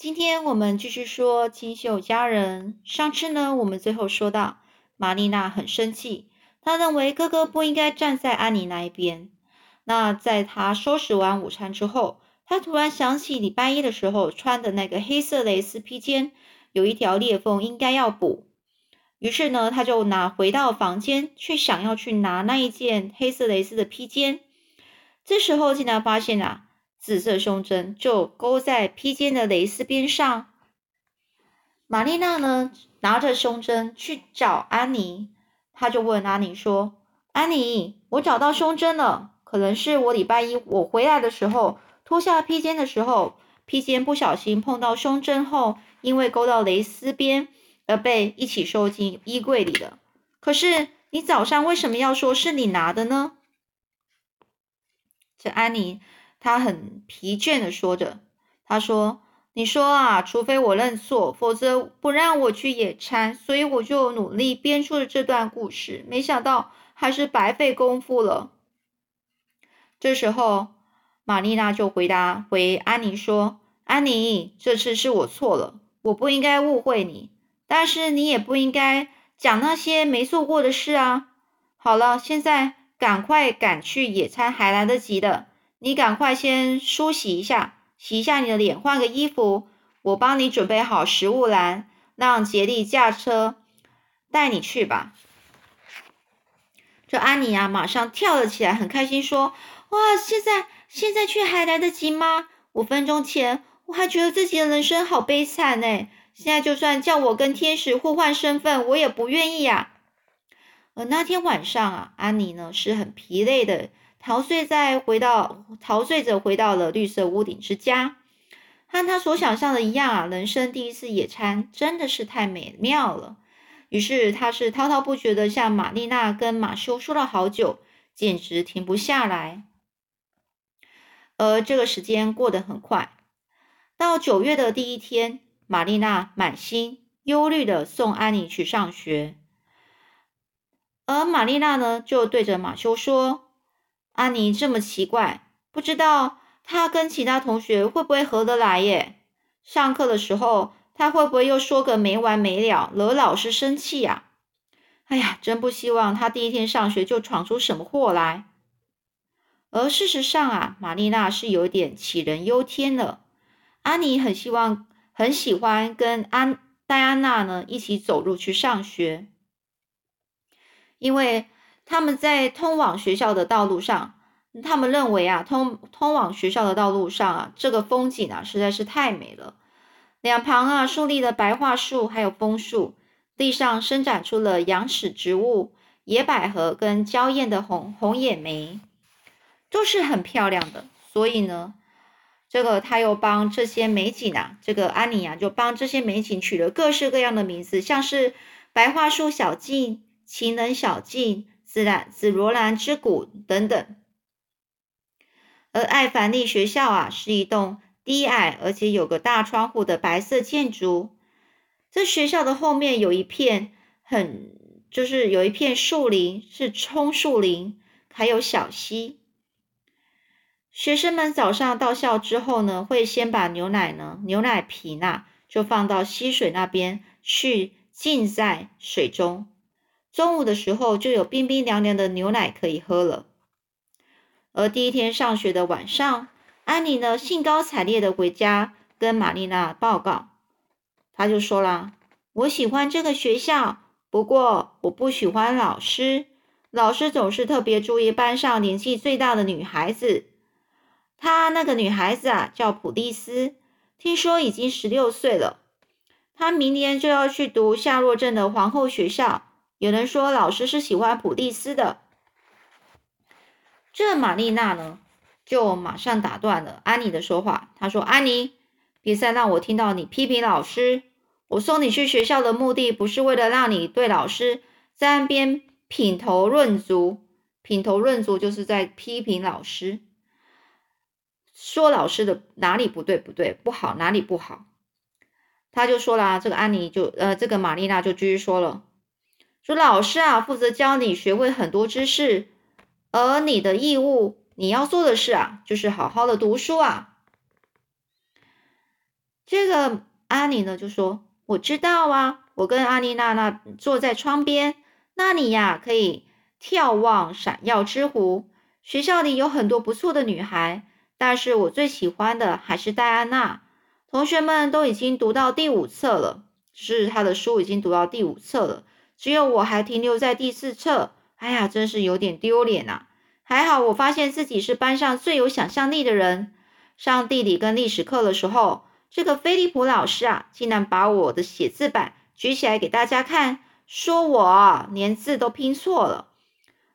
今天我们继续说金秀佳人。上次呢，我们最后说到玛丽娜很生气，她认为哥哥不应该站在安妮那一边。那在她收拾完午餐之后，她突然想起礼拜一的时候穿的那个黑色蕾丝披肩有一条裂缝，应该要补。于是呢，她就拿回到房间去，想要去拿那一件黑色蕾丝的披肩。这时候竟然发现啊！紫色胸针就勾在披肩的蕾丝边上。玛丽娜呢，拿着胸针去找安妮，她就问安妮说：“安妮，我找到胸针了，可能是我礼拜一我回来的时候脱下披肩的时候，披肩不小心碰到胸针后，因为勾到蕾丝边而被一起收进衣柜里的。可是你早上为什么要说是你拿的呢？”这安妮。他很疲倦的说着：“他说，你说啊，除非我认错，否则不让我去野餐。所以我就努力编出了这段故事，没想到还是白费功夫了。”这时候，玛丽娜就回答回安妮说：“安妮，这次是我错了，我不应该误会你，但是你也不应该讲那些没做过的事啊。好了，现在赶快赶去野餐，还来得及的。”你赶快先梳洗一下，洗一下你的脸，换个衣服。我帮你准备好食物篮，让杰利驾车带你去吧。这安妮啊，马上跳了起来，很开心说：“哇，现在现在去还来得及吗？五分钟前我还觉得自己的人生好悲惨呢，现在就算叫我跟天使互换身份，我也不愿意呀。”而那天晚上啊，安妮呢是很疲累的。陶醉在回到陶醉着回到了绿色屋顶之家，和他所想象的一样啊！人生第一次野餐真的是太美妙了。于是他是滔滔不绝的向玛丽娜跟马修说了好久，简直停不下来。而这个时间过得很快，到九月的第一天，玛丽娜满心忧虑的送安妮去上学，而玛丽娜呢，就对着马修说。安妮这么奇怪，不知道她跟其他同学会不会合得来耶？上课的时候，她会不会又说个没完没了，惹老师生气呀？哎呀，真不希望她第一天上学就闯出什么祸来。而事实上啊，玛丽娜是有点杞人忧天了。安妮很希望、很喜欢跟安戴安娜呢一起走路去上学，因为。他们在通往学校的道路上，他们认为啊，通通往学校的道路上啊，这个风景啊实在是太美了。两旁啊竖立的白桦树，还有枫树，地上生长出了羊齿植物、野百合跟娇艳的红红野梅，都是很漂亮的。所以呢，这个他又帮这些美景啊，这个安妮啊就帮这些美景取了各式各样的名字，像是白桦树小径、情人小径。紫兰紫罗兰之谷等等，而艾凡利学校啊，是一栋低矮而且有个大窗户的白色建筑。这学校的后面有一片很，就是有一片树林，是葱树林，还有小溪。学生们早上到校之后呢，会先把牛奶呢，牛奶瓶呐，就放到溪水那边去浸在水中。中午的时候就有冰冰凉凉的牛奶可以喝了。而第一天上学的晚上，安妮呢兴高采烈的回家跟玛丽娜报告，她就说啦：“我喜欢这个学校，不过我不喜欢老师。老师总是特别注意班上年纪最大的女孩子。她那个女孩子啊叫普利斯，听说已经十六岁了。她明年就要去读夏洛镇的皇后学校。”有人说老师是喜欢普利斯的，这玛丽娜呢，就马上打断了安妮的说话。她说：“安妮，别再让我听到你批评老师。我送你去学校的目的不是为了让你对老师在岸边品头论足。品头论足就是在批评老师，说老师的哪里不对不对不好哪里不好。”他就说了，啊这个安妮就呃，这个玛丽娜就继续说了。说老师啊，负责教你学会很多知识，而你的义务，你要做的事啊，就是好好的读书啊。这个安妮呢就说：“我知道啊，我跟阿妮娜娜坐在窗边，那里呀可以眺望闪耀之湖。学校里有很多不错的女孩，但是我最喜欢的还是戴安娜。同学们都已经读到第五册了，是他的书已经读到第五册了，只有我还停留在第四册。哎呀，真是有点丢脸呐！还好我发现自己是班上最有想象力的人。上地理跟历史课的时候。”这个菲利普老师啊，竟然把我的写字板举起来给大家看，说我连字都拼错了。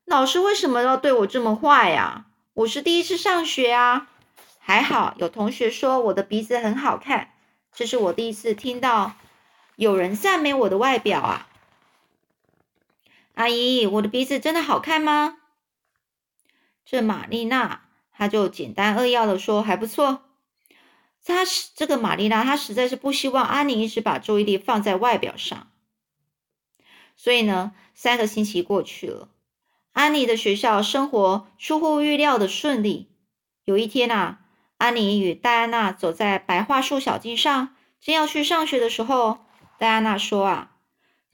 老师为什么要对我这么坏呀？我是第一次上学啊。还好有同学说我的鼻子很好看，这是我第一次听到有人赞美我的外表啊。阿姨，我的鼻子真的好看吗？这玛丽娜，她就简单扼要的说还不错。她是这个玛丽娜，她实在是不希望安妮一直把注意力放在外表上。所以呢，三个星期过去了，安妮的学校生活出乎预料的顺利。有一天啊，安妮与戴安娜走在白桦树小径上，正要去上学的时候，戴安娜说：“啊，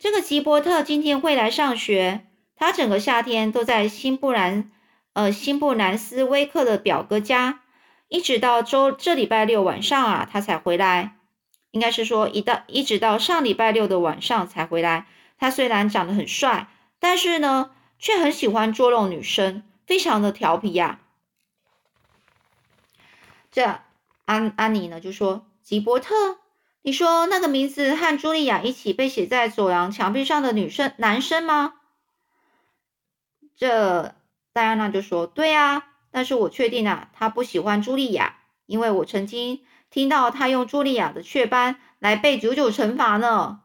这个吉伯特今天会来上学。他整个夏天都在新布兰呃新布兰斯威克的表哥家。”一直到周这礼拜六晚上啊，他才回来。应该是说，一到一直到上礼拜六的晚上才回来。他虽然长得很帅，但是呢，却很喜欢捉弄女生，非常的调皮呀。这安安妮呢就说：“吉伯特，你说那个名字和茱莉亚一起被写在走廊墙壁上的女生男生吗？”这戴安娜就说：“对呀。”但是我确定啊，他不喜欢茱莉亚，因为我曾经听到他用茱莉亚的雀斑来被九九惩罚呢。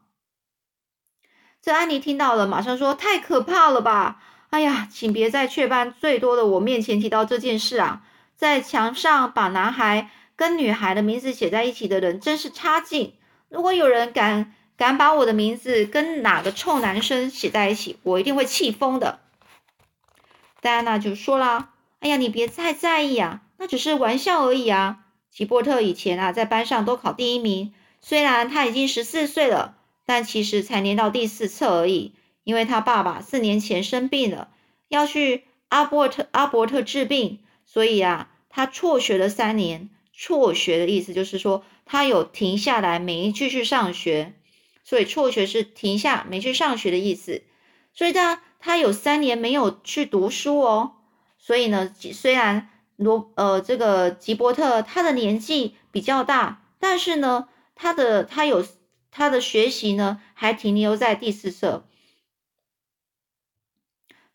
这安妮听到了，马上说：“太可怕了吧！哎呀，请别在雀斑最多的我面前提到这件事啊！在墙上把男孩跟女孩的名字写在一起的人真是差劲。如果有人敢敢把我的名字跟哪个臭男生写在一起，我一定会气疯的。”戴安娜就说啦。哎呀，你别太在意啊，那只是玩笑而已啊。吉伯特以前啊，在班上都考第一名，虽然他已经十四岁了，但其实才念到第四册而已。因为他爸爸四年前生病了，要去阿伯特阿伯特治病，所以啊，他辍学了三年。辍学的意思就是说，他有停下来没继续上学，所以辍学是停下没去上学的意思。所以他他有三年没有去读书哦。所以呢，虽然罗呃这个吉伯特他的年纪比较大，但是呢，他的他有他的学习呢还停留在第四册。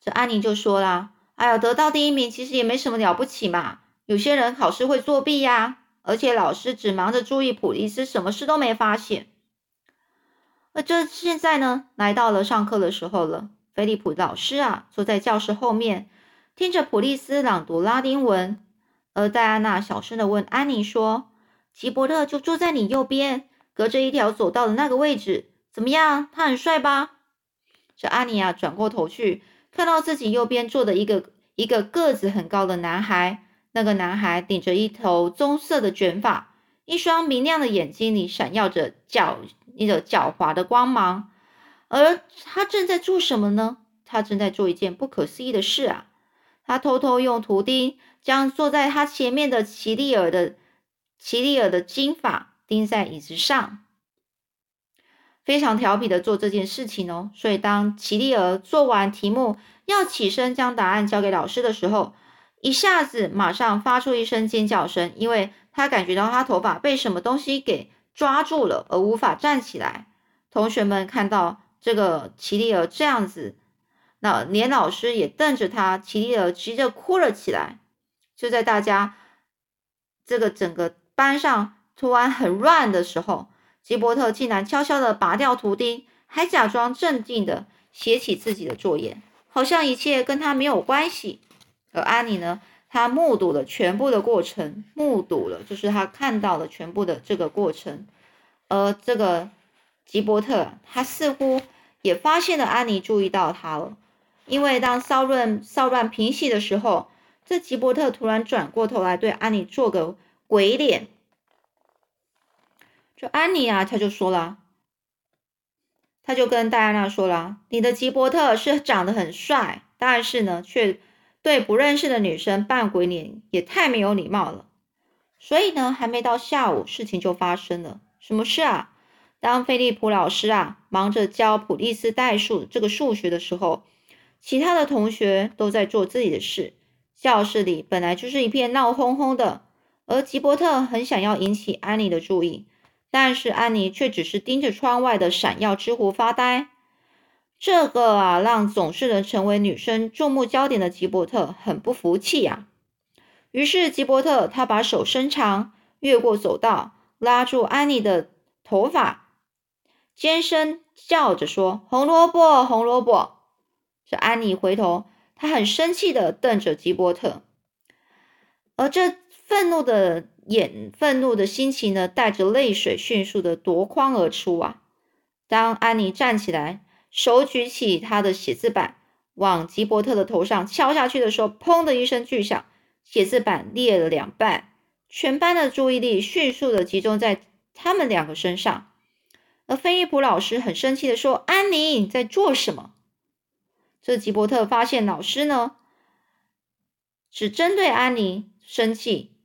这安妮就说啦：“哎呀，得到第一名其实也没什么了不起嘛，有些人考试会作弊呀，而且老师只忙着注意普利斯，什么事都没发现。”而这现在呢，来到了上课的时候了，菲利普老师啊坐在教室后面。听着普利斯朗读拉丁文，而戴安娜小声的问安妮说：“吉伯特就坐在你右边，隔着一条走道的那个位置，怎么样？他很帅吧？”这安妮啊，转过头去，看到自己右边坐的一个一个个子很高的男孩。那个男孩顶着一头棕色的卷发，一双明亮的眼睛里闪耀着狡一个狡猾的光芒。而他正在做什么呢？他正在做一件不可思议的事啊！他偷偷用图钉将坐在他前面的奇丽尔的奇丽尔的金发钉在椅子上，非常调皮的做这件事情哦。所以当奇丽尔做完题目要起身将答案交给老师的时候，一下子马上发出一声尖叫声，因为他感觉到他头发被什么东西给抓住了，而无法站起来。同学们看到这个奇丽尔这样子。那连老师也瞪着他，奇丽尔急着哭了起来。就在大家这个整个班上突然很乱的时候，吉伯特竟然悄悄的拔掉图钉，还假装镇定的写起自己的作业，好像一切跟他没有关系。而安妮呢，她目睹了全部的过程，目睹了就是她看到了全部的这个过程。而这个吉伯特，他似乎也发现了安妮注意到他了。因为当骚乱骚乱平息的时候，这吉伯特突然转过头来对安妮做个鬼脸。就安妮啊，他就说了，他就跟戴安娜说了，你的吉伯特是长得很帅，但是呢，却对不认识的女生扮鬼脸，也太没有礼貌了。所以呢，还没到下午，事情就发生了。什么事啊？当菲利普老师啊忙着教普利斯代数这个数学的时候，其他的同学都在做自己的事。教室里本来就是一片闹哄哄的，而吉伯特很想要引起安妮的注意，但是安妮却只是盯着窗外的闪耀之湖发呆。这个啊，让总是能成为女生注目焦点的吉伯特很不服气呀。于是吉伯特他把手伸长，越过走道，拉住安妮的头发，尖声叫着说：“红萝卜，红萝卜！”这安妮回头，她很生气的瞪着吉伯特，而这愤怒的眼、愤怒的心情呢，带着泪水迅速的夺眶而出啊！当安妮站起来，手举起他的写字板，往吉伯特的头上敲下去的时候，砰的一声巨响。写字板裂了两半，全班的注意力迅速的集中在他们两个身上。而菲利普老师很生气的说：“安妮，你在做什么？”这吉伯特发现老师呢，只针对安妮生气，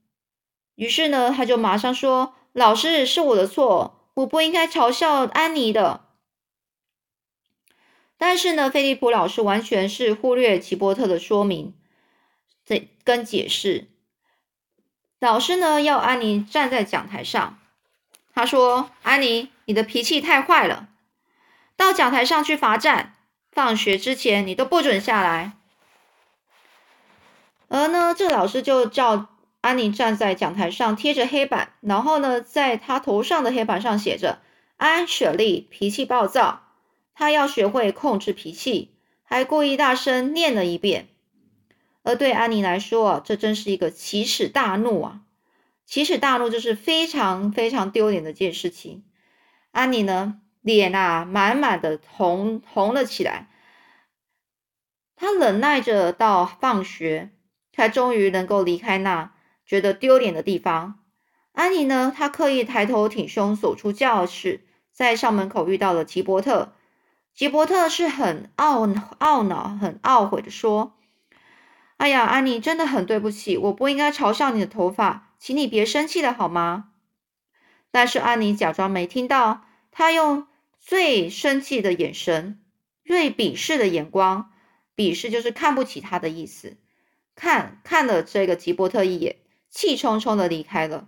于是呢，他就马上说：“老师，是我的错，我不应该嘲笑安妮的。”但是呢，菲利普老师完全是忽略吉伯特的说明。这跟解释，老师呢要安妮站在讲台上。他说：“安妮，你的脾气太坏了，到讲台上去罚站。放学之前你都不准下来。”而呢，这老师就叫安妮站在讲台上，贴着黑板，然后呢，在他头上的黑板上写着：“安雪莉脾气暴躁，他要学会控制脾气。”还故意大声念了一遍。而对安妮来说，这真是一个奇耻大怒啊！奇耻大怒就是非常非常丢脸的一件事情。安妮呢，脸啊满满的红红了起来。她忍耐着到放学，才终于能够离开那觉得丢脸的地方。安妮呢，她刻意抬头挺胸走出教室，在校门口遇到了吉伯特。吉伯特是很懊懊恼、很懊悔的说。哎呀，安妮，真的很对不起，我不应该嘲笑你的头发，请你别生气了好吗？但是安妮假装没听到，她用最生气的眼神、最鄙视的眼光，鄙视就是看不起他的意思，看看了这个吉伯特一眼，气冲冲的离开了。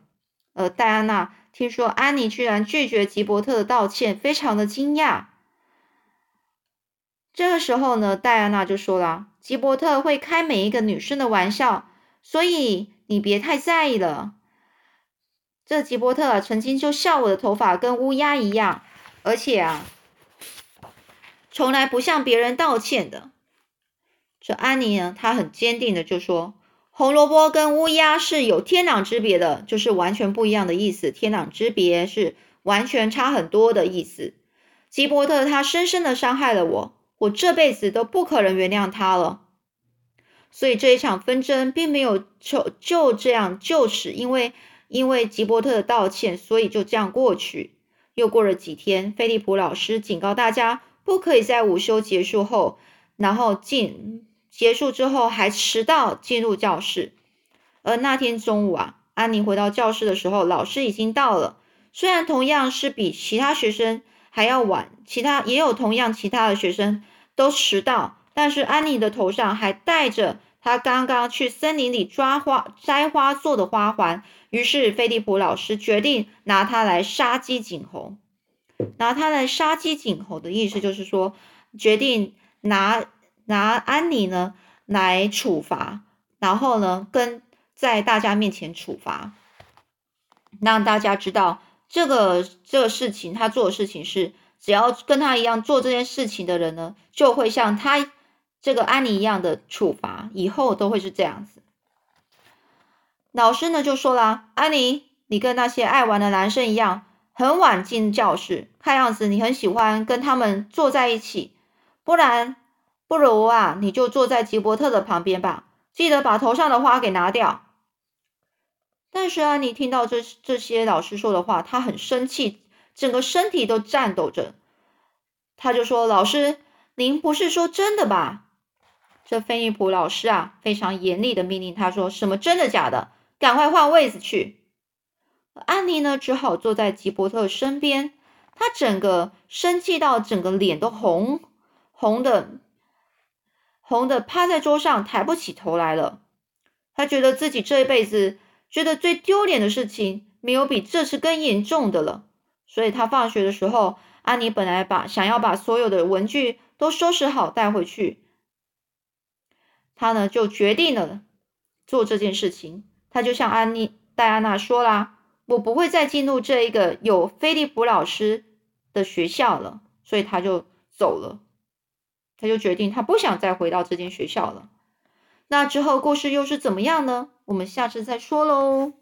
而戴安娜听说安妮居然拒绝吉伯特的道歉，非常的惊讶。这个时候呢，戴安娜就说了。吉伯特会开每一个女生的玩笑，所以你别太在意了。这吉伯特曾经就笑我的头发跟乌鸦一样，而且啊，从来不向别人道歉的。这安妮呢，她很坚定的就说：“红萝卜跟乌鸦是有天壤之别的，就是完全不一样的意思。天壤之别是完全差很多的意思。吉伯特他深深的伤害了我。”我这辈子都不可能原谅他了，所以这一场纷争并没有就就这样就此，因为因为吉伯特的道歉，所以就这样过去。又过了几天，菲利普老师警告大家，不可以在午休结束后，然后进结束之后还迟到进入教室。而那天中午啊，安妮回到教室的时候，老师已经到了，虽然同样是比其他学生。还要晚，其他也有同样其他的学生都迟到，但是安妮的头上还戴着她刚刚去森林里抓花摘花做的花环，于是菲利普老师决定拿她来杀鸡儆猴。拿她来杀鸡儆猴的意思就是说，决定拿拿安妮呢来处罚，然后呢跟在大家面前处罚，让大家知道。这个这个事情，他做的事情是，只要跟他一样做这件事情的人呢，就会像他这个安妮一样的处罚，以后都会是这样子。老师呢就说了，安妮，你跟那些爱玩的男生一样，很晚进教室，看样子你很喜欢跟他们坐在一起，不然不如啊，你就坐在吉伯特的旁边吧，记得把头上的花给拿掉。但是安妮听到这这些老师说的话，她很生气，整个身体都颤抖着。他就说：“老师，您不是说真的吧？”这菲利普老师啊，非常严厉的命令他说：“什么真的假的？赶快换位子去！”安妮呢，只好坐在吉伯特身边。他整个生气到整个脸都红红的，红的趴在桌上，抬不起头来了。他觉得自己这一辈子觉得最丢脸的事情，没有比这次更严重的了。所以他放学的时候，安妮本来把想要把所有的文具都收拾好带回去。他呢就决定了做这件事情。他就向安妮戴安娜说啦：“我不会再进入这一个有菲利普老师的学校了。”所以他就走了。他就决定他不想再回到这间学校了。那之后故事又是怎么样呢？我们下次再说喽。